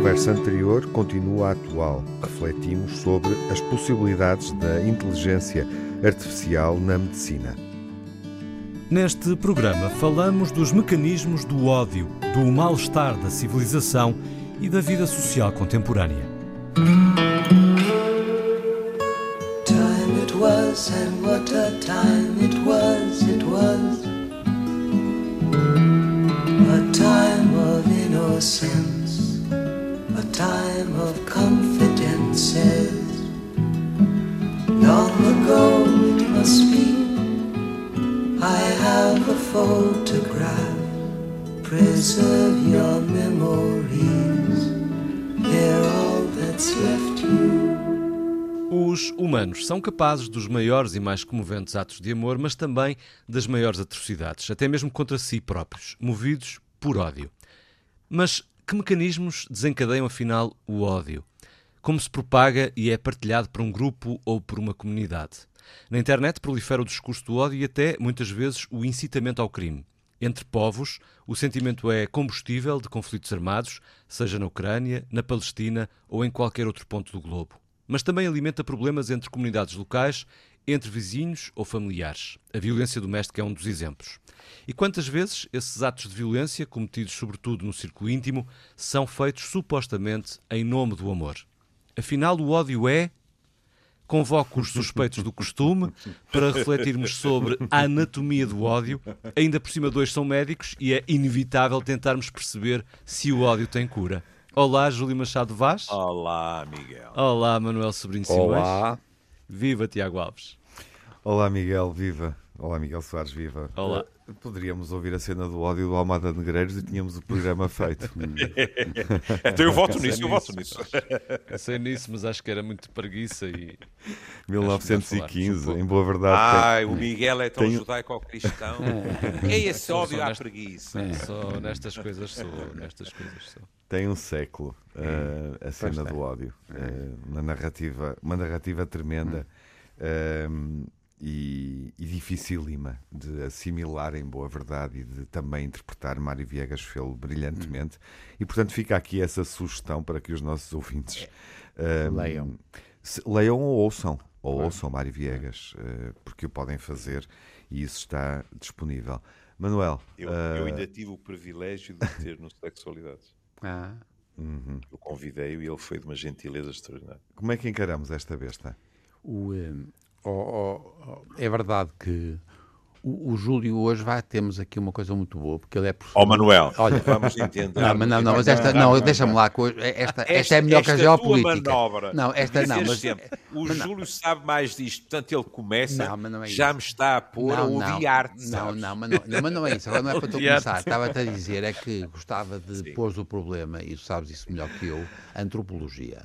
conversa anterior continua atual. Refletimos sobre as possibilidades da inteligência artificial na medicina. Neste programa falamos dos mecanismos do ódio, do mal-estar da civilização e da vida social contemporânea. Time it was and what a time it was, it was a time of innocence, time of confidences. Long ago it must be I have a photograph. Preserve your memories. They're all that's left you. Os humanos são capazes dos maiores e mais comoventes atos de amor, mas também das maiores atrocidades, até mesmo contra si próprios, movidos por ódio. Mas que mecanismos desencadeiam afinal o ódio? Como se propaga e é partilhado por um grupo ou por uma comunidade? Na internet prolifera o discurso do ódio e até, muitas vezes, o incitamento ao crime. Entre povos, o sentimento é combustível de conflitos armados, seja na Ucrânia, na Palestina ou em qualquer outro ponto do globo. Mas também alimenta problemas entre comunidades locais, entre vizinhos ou familiares. A violência doméstica é um dos exemplos. E quantas vezes esses atos de violência, cometidos sobretudo no círculo íntimo, são feitos supostamente em nome do amor? Afinal, o ódio é convoco os suspeitos do costume para refletirmos sobre a anatomia do ódio. Ainda por cima, dois são médicos e é inevitável tentarmos perceber se o ódio tem cura. Olá, Júlio Machado Vaz. Olá, Miguel. Olá, Manuel Sobrinho Simões. Olá. Viva, Tiago Alves. Olá, Miguel. Viva. Olá, Miguel Soares. Viva. Olá. Poderíamos ouvir a cena do ódio do Almada Negreiros e tínhamos o programa feito. então eu voto nisso, eu voto nisso. Pensei nisso, mas acho que era muito preguiça e. 1915, em boa verdade. Ai, tem... o Miguel é tão tem... judaico-cristão. é esse ódio à preguiça. É. Só nestas coisas sou, nestas coisas sou. Tem um século uh, a cena do ódio. Uh, uma, narrativa, uma narrativa tremenda. Uh, e, e dificílima de assimilar em boa verdade e de também interpretar. Mário Viegas fez brilhantemente hum. e, portanto, fica aqui essa sugestão para que os nossos ouvintes uh, leiam. Se, leiam ou ouçam, ou claro. ouçam Mário Viegas, uh, porque o podem fazer e isso está disponível. Manuel. Eu, uh... eu ainda tive o privilégio de ter no Sexualidades. Ah. Uhum. Eu convidei-o e ele foi de uma gentileza extraordinária. Como é que encaramos esta besta? O, oh, oh, oh, é verdade que o, o, Júlio hoje vai, temos aqui uma coisa muito boa, porque ele é professor. Ó oh, Manuel, Olha, vamos entender. Não, não, não, mas esta, não, deixa-me lá, esta, esta, esta é melhor que a geopolítica. Manobra, não, esta não, mas... Sempre, o mas Júlio não. sabe mais disto, portanto ele começa, não, não é já me está a pôr a odiar-te. Não, não, mas não, mas não é isso, agora não é para tu começar. Estava-te a dizer, é que gostava de Sim. pôr o problema, e tu sabes isso melhor que eu, antropologia.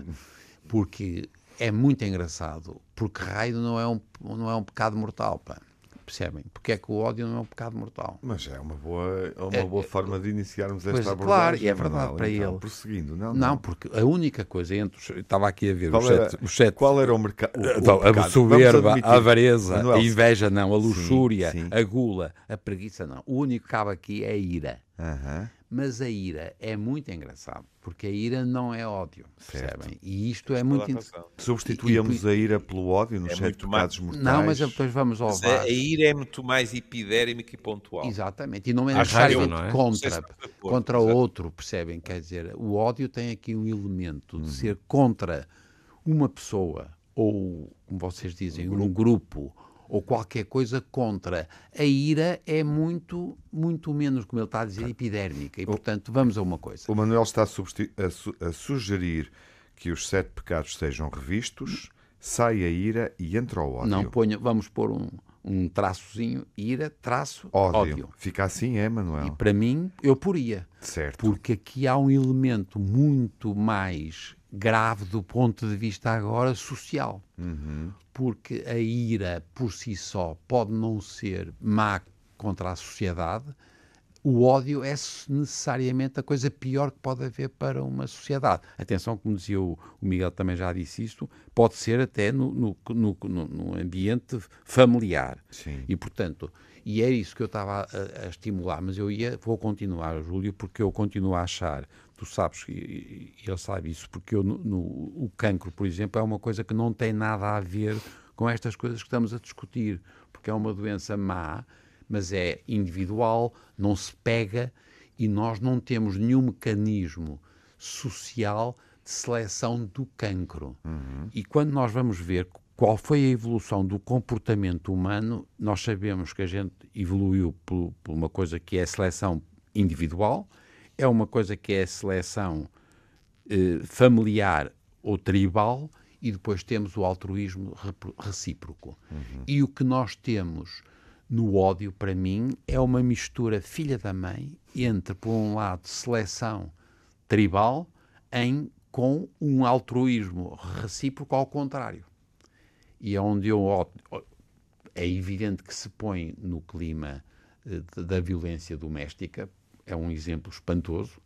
Porque é muito engraçado, porque raio não é um, não é um pecado mortal, pá. Percebem? Porque é que o ódio não é um pecado mortal. Mas é uma boa, é uma é, boa forma de iniciarmos esta abordagem. Claro, e é verdade para então, ele. Prosseguindo, não, não, não. porque a única coisa entre os, estava aqui a ver qual os era, sete, os sete, Qual era o, merca o, o então, mercado? A soberba, a avareza, Manuel, a inveja não, a luxúria, sim, sim. a gula, a preguiça não. O único que cabe aqui é a ira. Uh -huh. Mas a ira é muito engraçado, porque a ira não é ódio, percebem? E isto é muito interessante. Substituíamos e, e, a ira pelo ódio nos é sete pecados mortais. Não, mas depois vamos ao mas A ira é muito mais epidérmica e pontual. Exatamente, e não é necessariamente é? contra, contra outro, percebem? Quer dizer, o ódio tem aqui um elemento de hum. ser contra uma pessoa, ou, como vocês dizem, um grupo, um grupo ou qualquer coisa contra. A ira é muito, muito menos, como ele está a dizer, epidérmica. E, portanto, vamos a uma coisa. O Manuel está a, su a sugerir que os sete pecados sejam revistos, sai a ira e entra o ódio. Não ponha, vamos pôr um, um traçozinho, ira, traço, ódio. ódio. Fica assim, é, Manuel? E para mim, eu poria. Certo. Porque aqui há um elemento muito mais grave do ponto de vista agora social. Uhum porque a ira por si só pode não ser má contra a sociedade, o ódio é necessariamente a coisa pior que pode haver para uma sociedade. Atenção, como dizia o, Miguel também já disse isto, pode ser até no, no, no, no ambiente familiar. Sim. E, portanto, e é isso que eu estava a, a, estimular, mas eu ia, vou continuar, Júlio, porque eu continuo a achar tu sabes, e, e ele sabe isso, porque eu, no, no, o cancro, por exemplo, é uma coisa que não tem nada a ver com estas coisas que estamos a discutir, porque é uma doença má, mas é individual, não se pega e nós não temos nenhum mecanismo social de seleção do cancro. Uhum. E quando nós vamos ver qual foi a evolução do comportamento humano, nós sabemos que a gente evoluiu por, por uma coisa que é a seleção individual, é uma coisa que é a seleção eh, familiar ou tribal, e depois temos o altruísmo recíproco. Uhum. E o que nós temos no ódio, para mim, é uma mistura filha da mãe entre, por um lado, seleção tribal em com um altruísmo recíproco ao contrário. E é onde eu é evidente que se põe no clima eh, da violência doméstica, é um exemplo espantoso.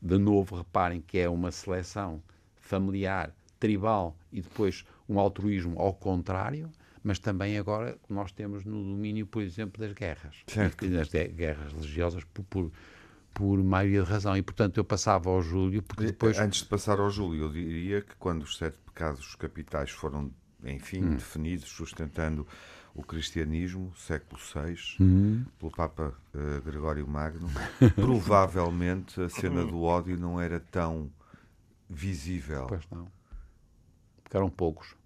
De novo, reparem que é uma seleção familiar, tribal e depois um altruísmo ao contrário, mas também agora nós temos no domínio, por exemplo, das guerras, certo. das guerras religiosas por, por por maioria de razão. E, portanto, eu passava ao Júlio, porque depois... Antes de passar ao Júlio, eu diria que quando os sete pecados capitais foram, enfim, hum. definidos, sustentando o cristianismo, século VI, hum. pelo Papa uh, Gregório Magno, provavelmente a cena do ódio não era tão visível. Pois não. Porque eram poucos.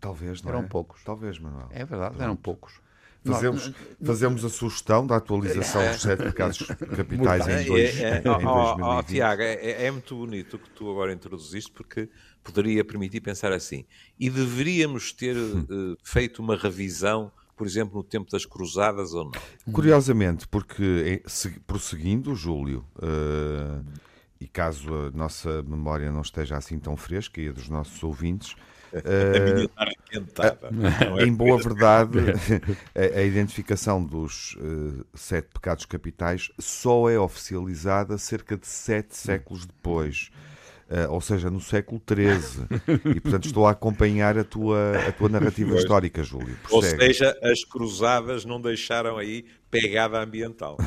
Talvez, não Eram é? poucos. Talvez, Manuel. É verdade, Pronto. eram poucos. Fazemos, fazemos a sugestão da atualização dos sete pecados capitais em, dois, é, é, em 2020. Oh, Tiago, é, é, muito bonito o que tu agora introduziste, porque poderia permitir pensar assim. E deveríamos ter uh, feito uma revisão, por exemplo, no tempo das cruzadas ou não? Curiosamente, porque se, prosseguindo, Júlio, uh, e caso a nossa memória não esteja assim tão fresca e a dos nossos ouvintes, Uh, em boa verdade, a, a identificação dos uh, sete pecados capitais só é oficializada cerca de sete séculos depois. Uh, ou seja, no século XIII. e, portanto, estou a acompanhar a tua, a tua narrativa pois. histórica, Júlio. Ou seja, as cruzadas não deixaram aí pegada ambiental.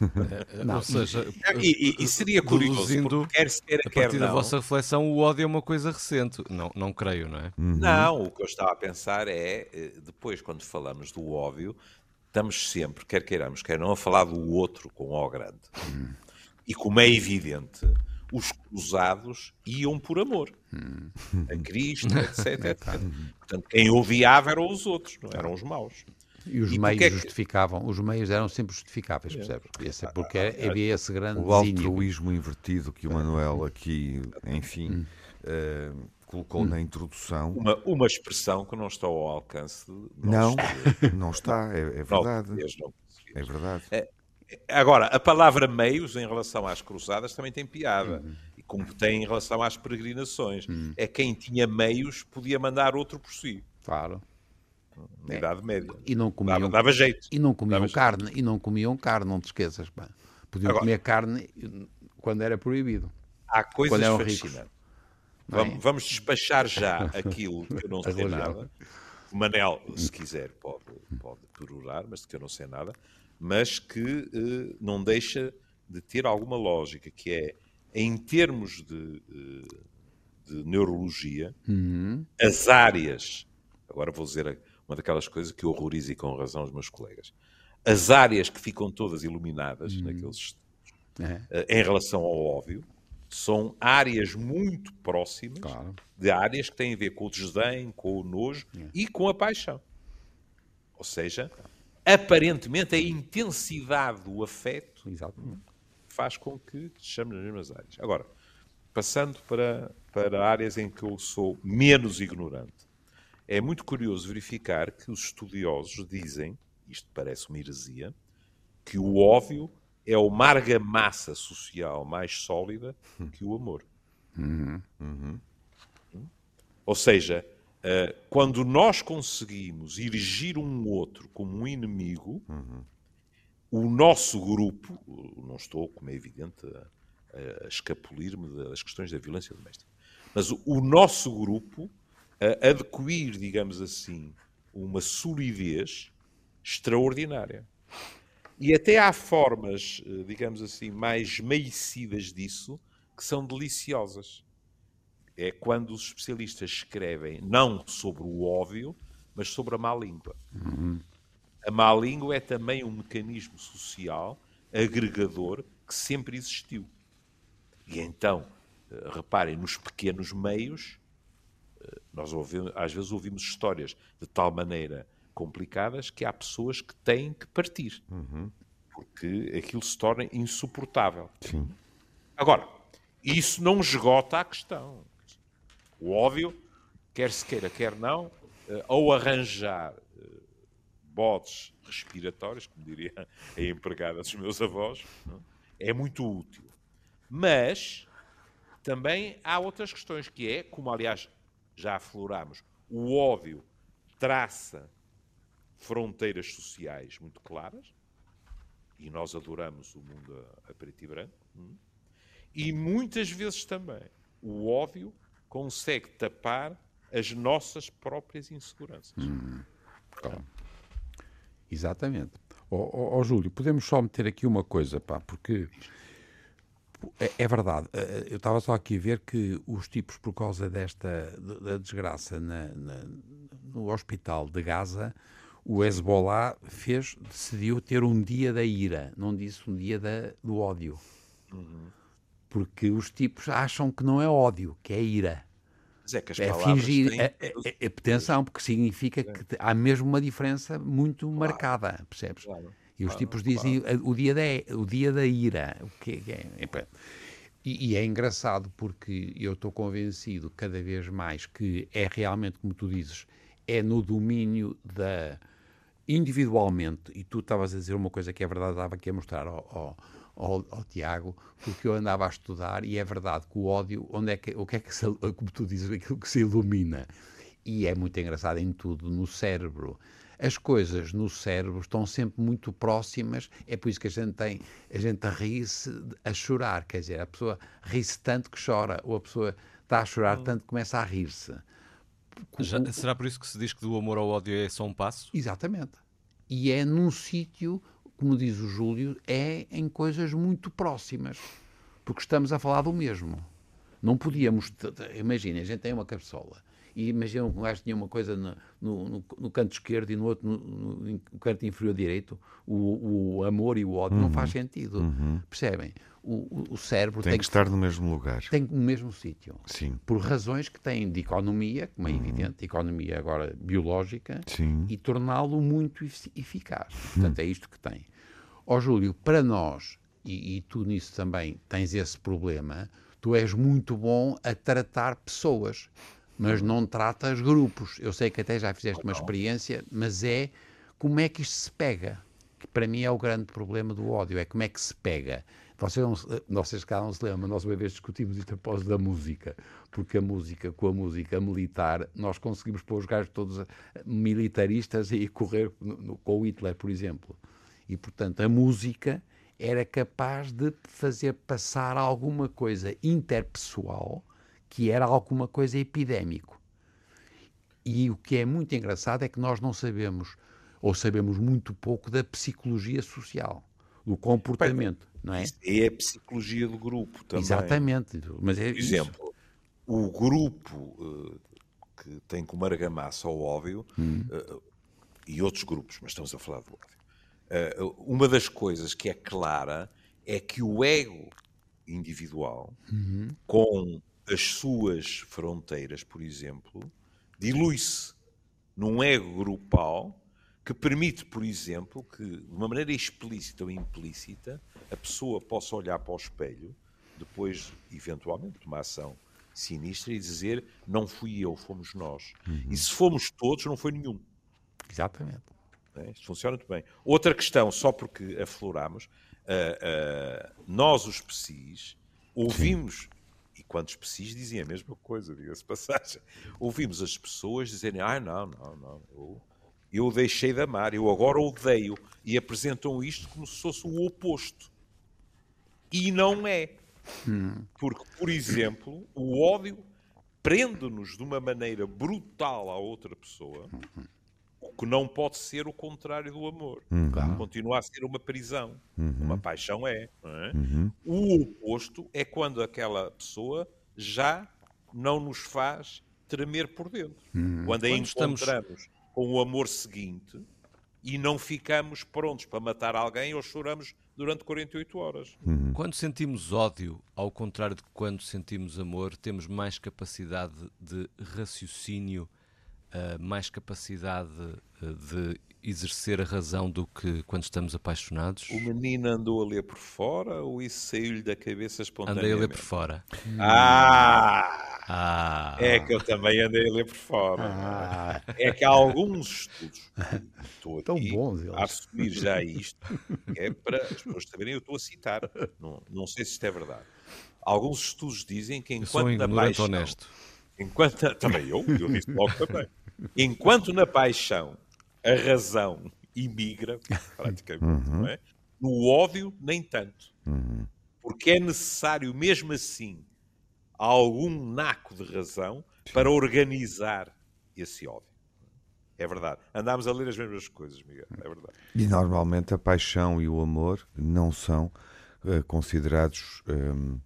Não, Ou seja, e, e, seria curioso, quer quer, a partir da vossa reflexão, o ódio é uma coisa recente. Não, não creio, não é? Uhum. Não, o que eu estava a pensar é, eh, depois, quando falamos do ódio, estamos sempre, quer queiramos, quer não, a falar do outro com O grande. Uhum. E como é evidente, os cruzados iam por amor. Uhum. A Cristo, etc, etc. Portanto, quem odiava eram os outros, não eram os maus. E os e meios é que... justificavam, os meios eram sempre justificáveis, percebes? Esse, é porque havia esse grande O altruísmo invertido que o Manuel aqui, enfim, hum. uh, colocou hum. na introdução. Uma, uma expressão que não está ao alcance de Não, não está, é, é verdade. Não, é verdade. É, agora, a palavra meios em relação às cruzadas também tem piada. Hum. E como tem em relação às peregrinações. Hum. É quem tinha meios podia mandar outro por si. Claro na é. Idade Média. E não comiam, dava, dava jeito. E não comiam dava carne, jeito. e não comiam carne, não te esqueças. Pá. Podiam Agora, comer carne quando era proibido. Há coisas fascinantes. Vamos, é? vamos, despachar já aquilo que eu não sei nada. O Manel, se quiser, pode, pode perorar, mas que eu não sei nada, mas que eh, não deixa de ter alguma lógica, que é, em termos de, eh, de neurologia, uhum. as áreas, agora vou dizer uma daquelas coisas que horroriza e com razão os meus colegas. As áreas que ficam todas iluminadas uhum. naqueles estudos, é. em relação ao óbvio, são áreas muito próximas claro. de áreas que têm a ver com o desdém, com o nojo é. e com a paixão. Ou seja, aparentemente a intensidade do afeto Exatamente. faz com que estejamos nas mesmas áreas. Agora, passando para, para áreas em que eu sou menos ignorante é muito curioso verificar que os estudiosos dizem, isto parece uma heresia, que o óbvio é uma argamassa social mais sólida que o amor. Uhum. Uhum. Ou seja, uh, quando nós conseguimos erigir um outro como um inimigo, uhum. o nosso grupo, não estou, como é evidente, a, a escapulir-me das questões da violência doméstica, mas o, o nosso grupo adquirir, digamos assim, uma solidez extraordinária. E até há formas, eh, digamos assim, mais meicidas disso, que são deliciosas. É quando os especialistas escrevem não sobre o óbvio, mas sobre a má língua. Uhum. A má língua é também um mecanismo social agregador que sempre existiu. E então, eh, reparem, nos pequenos meios, nós ouvimos, às vezes ouvimos histórias de tal maneira complicadas que há pessoas que têm que partir. Uhum. Porque aquilo se torna insuportável. Sim. Agora, isso não esgota a questão. O óbvio, quer se queira, quer não, eh, ou arranjar bodes respiratórios, como diria a empregada dos meus avós, é muito útil. Mas também há outras questões, que é, como aliás já aflorámos, o óbvio traça fronteiras sociais muito claras, e nós adoramos o mundo a, preto e branco, hum? e muitas vezes também o óbvio consegue tapar as nossas próprias inseguranças. Hum, claro. Exatamente. Ó oh, oh, oh, Júlio, podemos só meter aqui uma coisa, pá, porque é, é verdade. Eh, eh, eu estava só aqui a ver que os tipos, por causa desta da desgraça na, na, no hospital de Gaza, o Hezbollah fez, decidiu ter um dia da ira, não disse um dia da, do ódio. Uhum. Porque os tipos acham que não é ódio, que é ira. Mas é que as é fingir, têm... é, é, é, atenção, porque significa que há mesmo uma diferença muito claro. marcada, percebes? Claro. E os claro, tipos dizem o, dia da, o dia da ira. O que é, e, e, é engraçado porque eu estou convencido cada vez mais que é realmente, como tu dizes, é no domínio da individualmente, e tu estavas a dizer uma coisa que é verdade, estava aqui a mostrar ao, ao, ao, ao, Tiago, porque eu andava a estudar, e é verdade que o ódio, onde é que, o que é que se, como tu dizes, aquilo que se ilumina, e é muito engraçado em tudo, no cérebro, as coisas no cérebro estão sempre muito próximas, é por isso que a gente tem, a gente ri-se a chorar, quer dizer, a pessoa ri-se tanto que chora, ou a pessoa está a chorar hum. tanto que começa a rir-se. será por isso que se diz que do amor ao ódio é só um passo? Exatamente. E é num sítio, como diz o Júlio, é em coisas muito próximas, porque estamos a falar do mesmo. Não podíamos. Imagina, a gente tem uma cabeçola e imaginam que um gajo tinha uma coisa no, no, no canto esquerdo e no outro, no, no canto inferior direito, o, o, amor e o ódio, uhum. não faz sentido. Uhum. Percebem? O, o, cérebro tem, tem que, estar no mesmo lugar. Tem no mesmo sítio. Sim. Por razões que têm de economia, como é uhum. evidente, economia agora biológica, Sim. e torná-lo muito eficaz. Portanto, é isto que tem. Ó Júlio, para nós, e, e tu nisso também tens esse problema, tu és muito bom a tratar pessoas mas não tratas grupos. Eu sei que até já fizeste uma experiência, mas é como é que isto se pega. Que para mim é o grande problema do ódio, é como é que se pega. Vocês, não, vocês cá não se lembram, nós uma vez discutimos isto após da música, porque a música, com a música militar, nós conseguimos pôr os gajos todos militaristas e correr no, no, com o Hitler, por exemplo. E, portanto, a música era capaz de fazer passar alguma coisa interpessoal que era alguma coisa epidémico. E o que é muito engraçado é que nós não sabemos, ou sabemos muito pouco, da psicologia social, do comportamento, Bem, não é? É a psicologia do grupo também. Exatamente. Mas é Por exemplo, isso. o grupo uh, que tem como argamassa o óbvio, hum. uh, e outros grupos, mas estamos a falar do óbvio, uh, uma das coisas que é clara é que o ego individual, uhum. com as suas fronteiras, por exemplo, dilui-se num ego grupal que permite, por exemplo, que de uma maneira explícita ou implícita a pessoa possa olhar para o espelho, depois, eventualmente, de uma ação sinistra e dizer não fui eu, fomos nós. Uhum. E se fomos todos, não foi nenhum. Exatamente. É, isto funciona muito bem. Outra questão, só porque afloramos, uh, uh, nós, os PSIs, ouvimos Sim e quantos PCs dizem a mesma coisa, diga-se passagem. Ouvimos as pessoas dizerem: ah, não, não, não, eu, eu deixei de amar, eu agora odeio. E apresentam isto como se fosse o oposto. E não é. Porque, por exemplo, o ódio prende-nos de uma maneira brutal à outra pessoa, que não pode ser o contrário do amor. Uhum. Continua a ser uma prisão. Uhum. Uma paixão é. é? Uhum. O oposto é quando aquela pessoa já não nos faz tremer por dentro. Uhum. Quando a quando encontramos estamos... com o amor seguinte e não ficamos prontos para matar alguém ou choramos durante 48 horas. Uhum. Quando sentimos ódio, ao contrário de quando sentimos amor, temos mais capacidade de raciocínio, uh, mais capacidade uh, de exercer a razão do que quando estamos apaixonados? O menino andou a ler por fora ou isso saiu-lhe da cabeça espontaneamente? Andei a ler por fora. Ah! ah. É que eu também andei a ler por fora. Ah. É que há alguns estudos, estou Tão bons, a assumir já isto, é para as pessoas saberem, eu estou a citar, não, não sei se isto é verdade. Alguns estudos dizem que enquanto eu sou na paixão... honesto. Enquanto, também eu, eu disse logo também. Enquanto na paixão a razão imigra, praticamente, uhum. não é? No ódio, nem tanto. Uhum. Porque é necessário, mesmo assim, algum naco de razão para organizar esse ódio. É verdade. Andámos a ler as mesmas coisas, Miguel. É verdade. E normalmente a paixão e o amor não são uh, considerados. Um,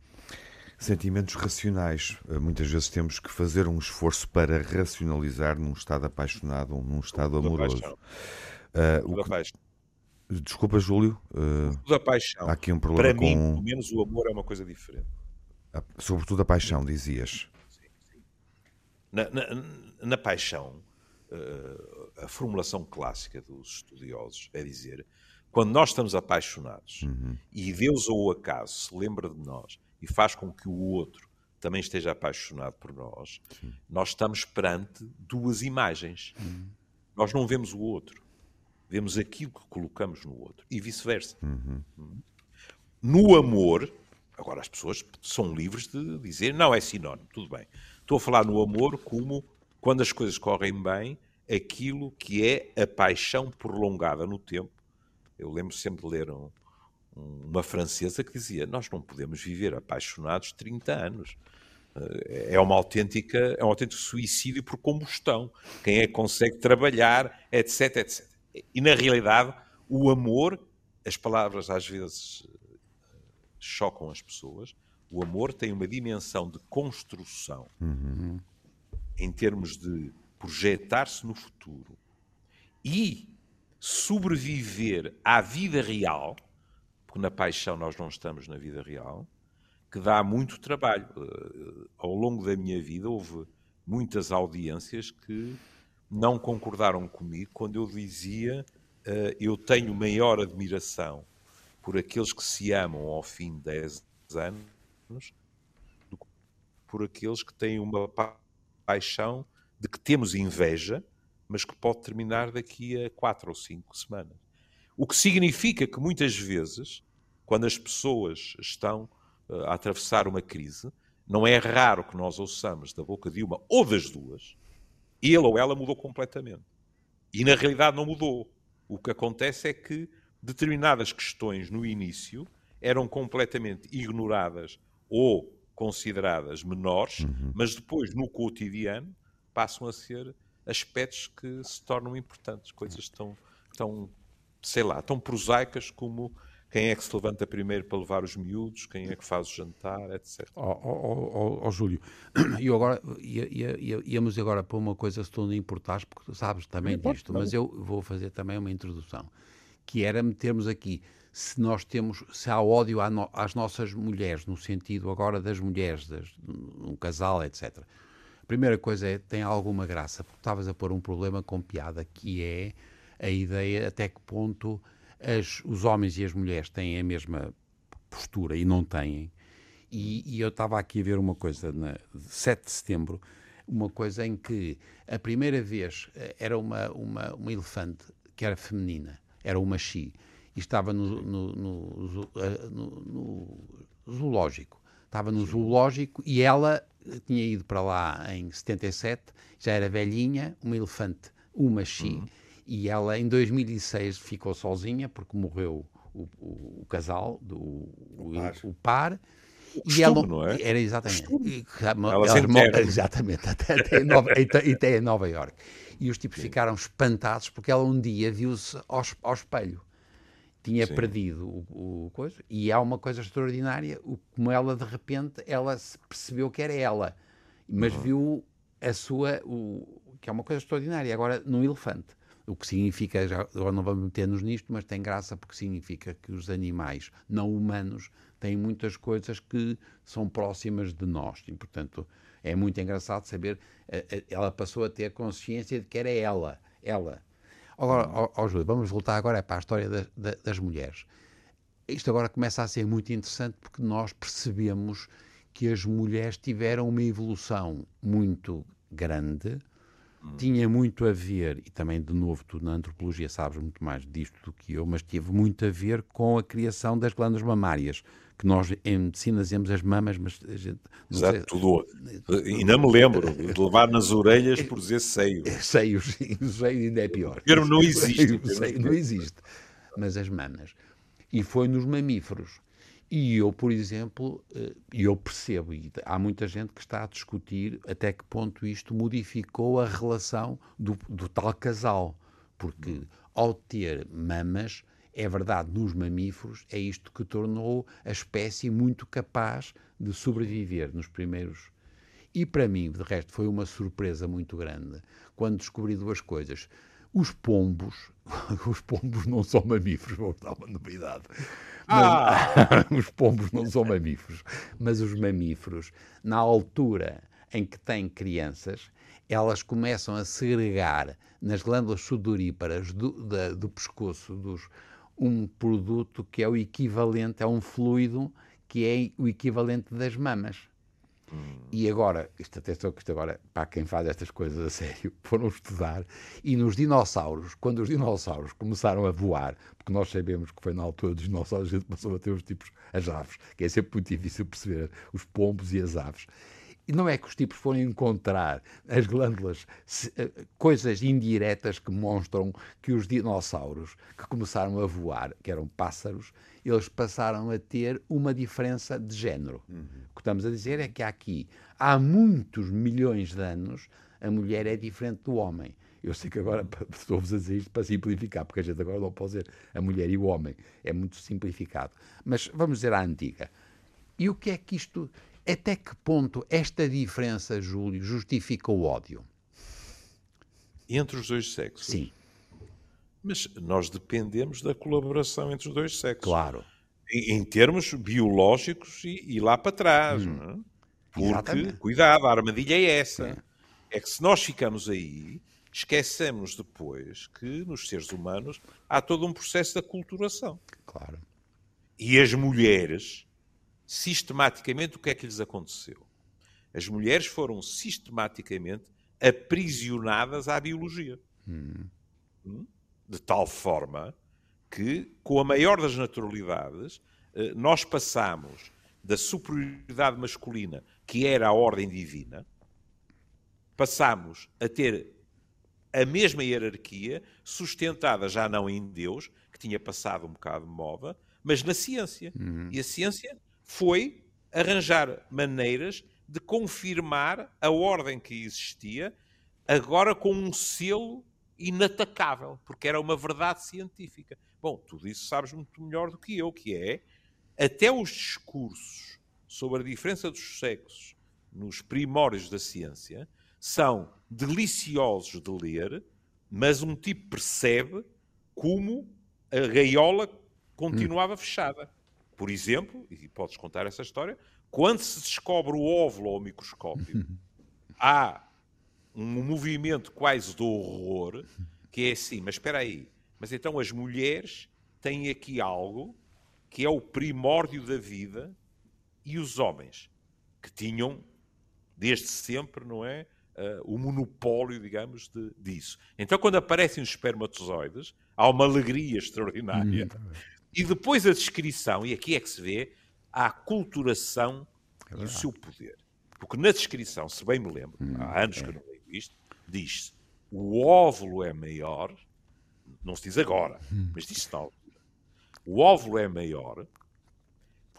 sentimentos racionais. Uh, muitas vezes temos que fazer um esforço para racionalizar num estado apaixonado ou num estado amoroso. Uh, o que... Desculpa, Júlio. Uh, da paixão. Há aqui um problema Para com... mim, pelo menos o amor é uma coisa diferente. Sobretudo a paixão, dizias. Sim, sim. Na, na, na paixão, a formulação clássica dos estudiosos é dizer quando nós estamos apaixonados uhum. e Deus ou o acaso se lembra de nós e faz com que o outro também esteja apaixonado por nós, Sim. nós estamos perante duas imagens. Uhum. Nós não vemos o outro, vemos aquilo que colocamos no outro e vice-versa. Uhum. uhum. No amor, agora as pessoas são livres de dizer não é sinónimo, tudo bem. Estou a falar no amor como quando as coisas correm bem, aquilo que é a paixão prolongada no tempo. Eu lembro sempre de ler um, uma francesa que dizia: Nós não podemos viver apaixonados 30 anos. Eh, é uma autêntica, é um autêntico suicídio por combustão. Quem é que consegue trabalhar, etc, etc. E na realidade, o amor, as palavras às vezes eh, chocam as pessoas. O amor tem uma dimensão de construção uhum. em termos de projetar-se no futuro e sobreviver à vida real porque na paixão nós não estamos na vida real, que dá muito trabalho. Uh, ao longo da minha vida houve muitas audiências que não concordaram comigo quando eu dizia uh, eu tenho maior admiração por aqueles que se amam ao fim de 10 anos do que por aqueles que têm uma paixão de que temos inveja, mas que pode terminar daqui a 4 ou 5 semanas. O que significa que muitas vezes, quando as pessoas estão uh, a atravessar uma crise, não é raro que nós ouçamos da boca de uma ou das duas, ele ou ela mudou completamente. E na realidade não mudou. O que acontece é que determinadas questões no início eram completamente ignoradas ou consideradas menores, uhum. mas depois no cotidiano passam a ser aspectos que se tornam importantes, coisas tão, tão sei lá, tão prosaicas como quem é que se levanta primeiro para levar os miúdos, quem é que faz o jantar, etc. Ó oh, oh, oh, Júlio, e agora ia, ia, íamos agora para uma coisa se tu não importares, porque tu sabes também não disto, mas eu vou fazer também uma introdução, que era metermos aqui se nós temos, se há ódio às nossas mulheres, no sentido agora das mulheres, das, um casal, etc. A primeira coisa é, tem alguma graça, porque estavas a pôr um problema com piada, que é a ideia até que ponto as, os homens e as mulheres têm a mesma postura e não têm. E, e eu estava aqui a ver uma coisa, na 7 de setembro, uma coisa em que a primeira vez eh, era uma, uma, uma elefante que era feminina, era uma chi, e estava no, no, no, eh, no zoológico. Estava no zoológico e ela tinha ido para lá em 77, já era velhinha, uma elefante, uma chi. Uhum e ela em 2006 ficou sozinha porque morreu o, o, o casal, do, o, o, par. costume, e ela, não é? Era exatamente. E, ela exatamente, até, até, em Nova, até em Nova York. E os tipos Sim. ficaram espantados porque ela um dia viu-se ao, ao espelho. Tinha Sim. perdido o, o, coisa. E há uma coisa extraordinária, o, como ela de repente, ela percebeu que era ela, mas uhum. viu a sua, o, que é uma coisa extraordinária, agora num elefante. O que significa, já, agora não vamos meter-nos nisto, mas tem graça porque significa que os animais não humanos têm muitas coisas que são próximas de nós. E, portanto, é muito engraçado saber, eh, eh, ela passou a ter consciência de que era ela, ela. Agora, ó, Júlio, vamos voltar agora para a história da, da, das mulheres. Isto agora começa a ser muito interessante porque nós percebemos que as mulheres tiveram uma evolução muito grande, tinha muito a ver, e também de novo tu na antropologia sabes muito mais disto do que eu, mas teve muito a ver com a criação das glândulas mamárias que nós em medicina dizemos as mamas, mas a gente. Exato, sei, tudo. Ainda me lembro de levar nas orelhas por dizer seio. Seios, o seio ainda é pior. O termo não existe. O seio não existe. Mas as mamas. E foi nos mamíferos. E eu, por exemplo, eh, eu percebo, e há muita gente que está a discutir até que ponto isto modificou a relação do, do tal casal. Porque ao ter mamas, é verdade, nos mamíferos, é isto que tornou a espécie muito capaz de sobreviver nos primeiros. E para mim, de resto, foi uma surpresa muito grande quando descobri duas coisas. Os pombos, os pombos não são mamíferos, vou dar uma novidade. Ah. os pombos não são mamíferos, mas os mamíferos, na altura em que têm crianças, elas começam a segregar nas glândulas sudoríparas do, da, do pescoço dos, um produto que é o equivalente, é um fluido que é o equivalente das mamas. Hum. E agora, isto atenção que isto agora, para quem faz estas coisas a sério, foram estudar, e nos dinossauros, quando os dinossauros começaram a voar, porque nós sabemos que foi na altura dos dinossauros, a gente passou a ter os tipos, as aves, que é sempre muito difícil perceber os pombos e as aves. E não é que os tipos foram encontrar as glândulas, eh, coisas indiretas que mostram que os dinossauros que começaram a voar, que eram pássaros, eles passaram a ter uma diferença de género. Uhum. O que estamos a dizer é que aqui, há muitos milhões de anos, a mulher é diferente do homem. Eu sei que agora estou-vos a dizer isto para simplificar, porque a gente agora não pode dizer a mulher e o homem. É muito simplificado. Mas vamos dizer a antiga. E o que é que isto até que ponto esta diferença, Júlio, justifica o ódio? Entre os dois sexos? Sim. Mas nós dependemos da colaboração entre os dois sexos. Claro. Em, em termos biológicos e, e, lá para trás. Hum. É? Porque, Exatamente. cuidado, a armadilha é essa. Sim. É que se nós ficamos aí, esquecemos depois que nos seres humanos há todo um processo de aculturação. Claro. E as mulheres sistematicamente o que é que lhes aconteceu. As mulheres foram sistematicamente aprisionadas à biologia. Hum. hum? De tal forma que, com a maior das naturalidades, eh, nós passamos da superioridade masculina, que era a ordem divina, passamos a ter a mesma hierarquia, sustentada já não em Deus, que tinha passado um bocado de moda, mas na ciência. Uhum. E a ciência foi arranjar maneiras de confirmar a ordem que existia, agora com um selo inatacável, porque era uma verdade científica. Bom, tudo isso sabes muito melhor do que eu, que é até os discursos sobre a diferença dos sexos nos primórdios da ciência são deliciosos de ler, mas um tipo percebe como a gaiola continuava fechada. Por exemplo, e podes contar essa história, quando se descobre o óvulo ao microscópio, há um movimento quase do horror, que é assim, mas espera aí, mas então as mulheres têm aqui algo que é o primórdio da vida e os homens, que tinham desde sempre, não é? Uh, o monopólio, digamos, de, disso. Então, quando aparecem os espermatozoides, há uma alegria extraordinária. Hum, e depois a descrição, e aqui é que se vê a aculturação é e o seu poder. Porque na descrição, se bem me lembro, hum, há anos é. que não isto, diz-se o óvulo é maior, não se diz agora, mas diz-se na altura. O óvulo é maior,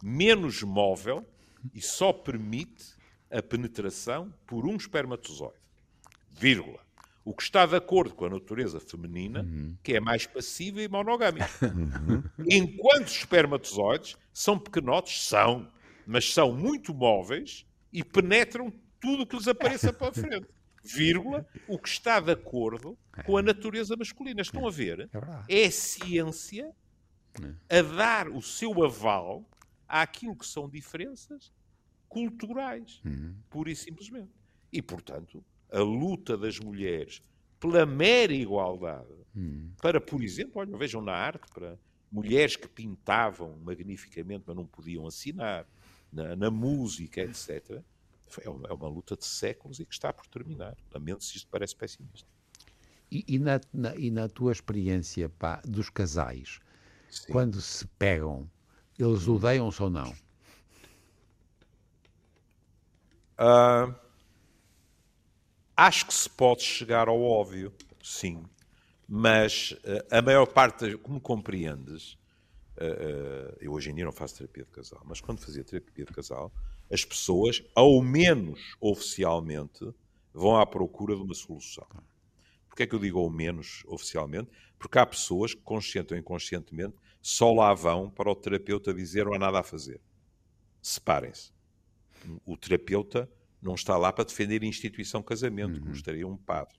menos móvel e só permite a penetração por um espermatozoide. Vírgula. O que está de acordo com a natureza feminina, uhum. que é mais passiva e monogâmica. Uhum. Enquanto os espermatozoides são pequenotes, são, mas são muito móveis e penetram tudo o que lhes apareça para a frente. Vírgula, o que está de acordo com a natureza masculina. Estão a ver? É, é a ciência a dar o seu aval àquilo que são diferenças culturais, uhum. pura e simplesmente. E, portanto, a luta das mulheres pela mera igualdade, uhum. para, por exemplo, olha, vejam na arte, para mulheres que pintavam magnificamente, mas não podiam assinar, na, na música, etc. É uma, é uma, luta de séculos e que está por terminar. Lamento se isto parece pessimista. E, e, na, na, e na tua experiência pá, dos casais, Sim. quando se pegam, eles odeiam-se ou não? Uh, acho que se pode chegar ao óbvio, sim. Mas uh, a maior parte, como compreendes, uh, eu hoje em dia não faço terapia de casal, mas quando fazia terapia de casal, as pessoas, ao menos oficialmente, vão à procura de uma solução. Porquê é que eu digo ao menos oficialmente? Porque há pessoas que, consciente ou inconscientemente, só lá vão para o terapeuta dizer não há nada a fazer. Separem-se. O terapeuta não está lá para defender a instituição casamento, uhum. como estaria um padre.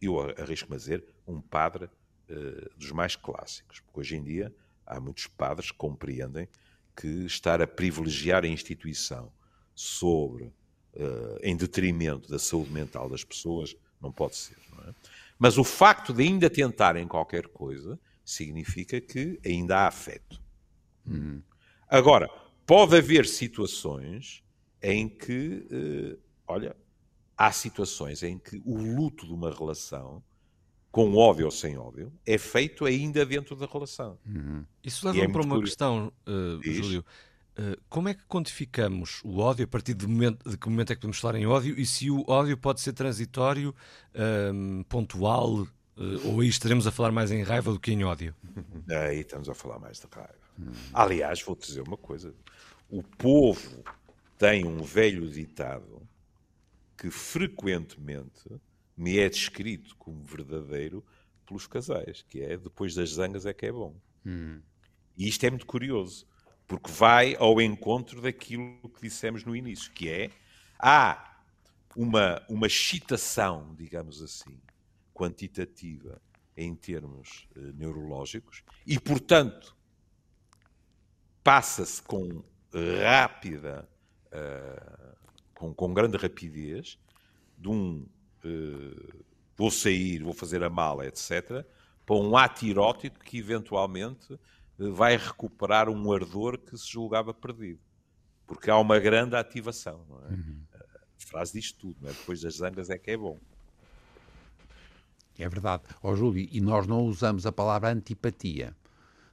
Eu arrisco-me a dizer, um padre uh, dos mais clássicos. Porque hoje em dia há muitos padres que compreendem que estar a privilegiar a instituição sobre, uh, em detrimento da saúde mental das pessoas, não pode ser. Não é? Mas o facto de ainda tentarem qualquer coisa significa que ainda há afeto. Uhum. Agora, pode haver situações em que, uh, olha, há situações em que o luto de uma relação, com ódio ou sem ódio, é feito ainda dentro da relação. Uhum. Isso leva-me é para uma curioso. questão, uh, Júlio. Uh, como é que quantificamos o ódio a partir de, momento, de que momento é que podemos falar em ódio e se o ódio pode ser transitório, um, pontual, Uh, ou aí estaremos a falar mais em raiva do que em ódio? Aí estamos a falar mais de raiva. Aliás, vou-te dizer uma coisa. O povo tem um velho ditado que frequentemente me é descrito como verdadeiro pelos casais, que é depois das zangas é que é bom. Hum. E isto é muito curioso, porque vai ao encontro daquilo que dissemos no início, que é há uma, uma excitação, digamos assim, quantitativa em termos uh, neurológicos e, portanto, passa-se com rápida, uh, com, com, grande rapidez, de um uh, vou sair, vou fazer a mala, etc., para um ato erótico que eventualmente vai recuperar um ardor que se julgava perdido. Porque há uma grande ativação. É? Uhum. A frase diz tudo, não é? depois das zangas é que é bom. É verdade. Ó oh, Júlio, e nós não usamos a palavra antipatia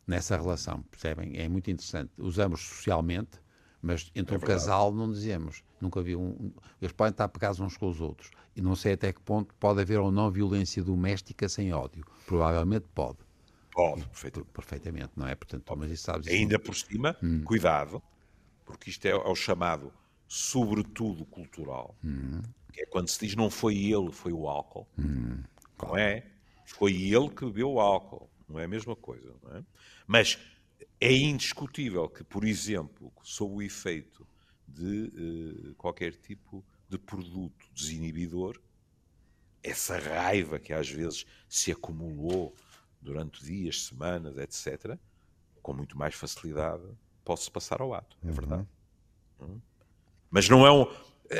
nessa relação, percebem? É muito interessante. Usamos socialmente, mas entre é um casal não dizemos. Nunca vi um. Eles podem estar pegados uns com os outros. E não sei até que ponto pode haver ou não violência doméstica sem ódio. Provavelmente pode. Pode, perfeitamente. Perfeitamente, não é? Portanto, mas isso sabes. Ainda por cima, hum. cuidado, porque isto é, é, o chamado sobretudo cultural. Hum. Que é quando se diz não foi ele, foi o álcool. Hum. Não é? Foi ele que bebeu o álcool. Não é a mesma coisa, não é? Mas é indiscutível que, por exemplo, sob o efeito de uh, qualquer tipo de produto desinibidor, essa raiva que às vezes se acumulou durante dias, semanas, etc., com muito mais facilidade pode-se passar ao ato. É verdade. Uhum. Mas não é um,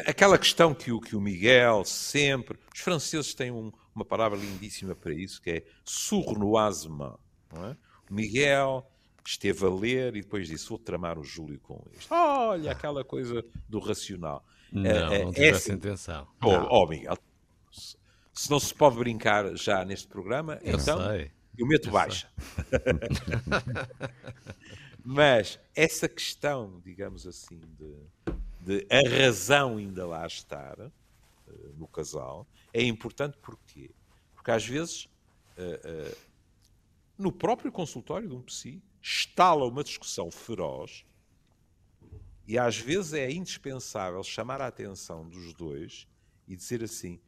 aquela questão que o, que o Miguel sempre. Os franceses têm um, uma palavra lindíssima para isso, que é sournoisement. É? O Miguel esteve a ler e depois disse: Vou tramar o Júlio com isto. Olha, aquela coisa do racional. Não, é, não tive essa intenção. Oh, oh, Miguel, se não se pode brincar já neste programa, eu então sei. eu meto eu baixa. Mas essa questão, digamos assim, de, de a razão ainda lá estar uh, no casal, é importante porquê? Porque às vezes, uh, uh, no próprio consultório de um psi, estala uma discussão feroz E às vezes é indispensável chamar a atenção dos dois e dizer assim: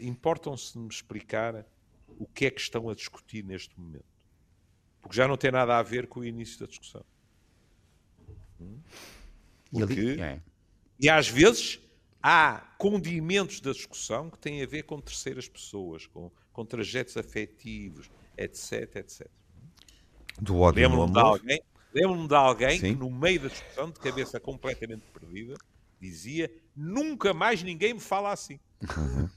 importam-se de me explicar o que é que estão a discutir neste momento. Porque já não tem nada a ver com o início da discussão. Hum? Porque, é. E às vezes há condimentos da discussão que têm a ver com terceiras pessoas, com, com trajetos afetivos, etc, etc. Do ódio lembro de alguém, lembro-me de alguém Sim. que no meio da discussão, de cabeça completamente perdida, dizia nunca mais ninguém me fala assim.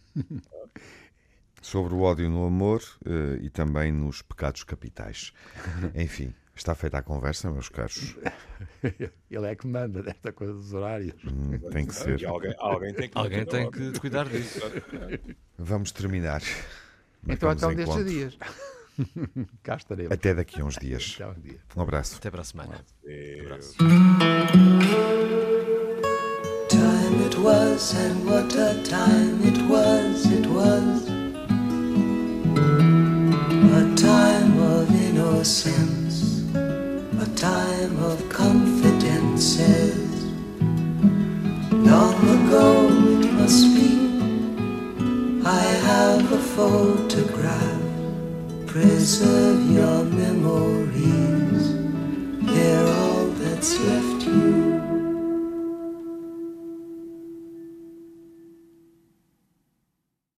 Sobre o ódio no amor uh, e também nos pecados capitais. Enfim, está feita a conversa, meus caros. Ele é que manda desta coisa dos horários. Hum, tem que ser. Alguém, alguém, tem que, alguém tem que cuidar disso. Vamos terminar. Então, até um destes dias. Cá estaremos. Até daqui a uns dias. Um abraço. Até para a semana. Um abraço. Time it was, and what a time it was, it was. A time of innocence, a time of confidences. Long ago it must be, I have a photograph. Preserve your memories, they're all that's left you.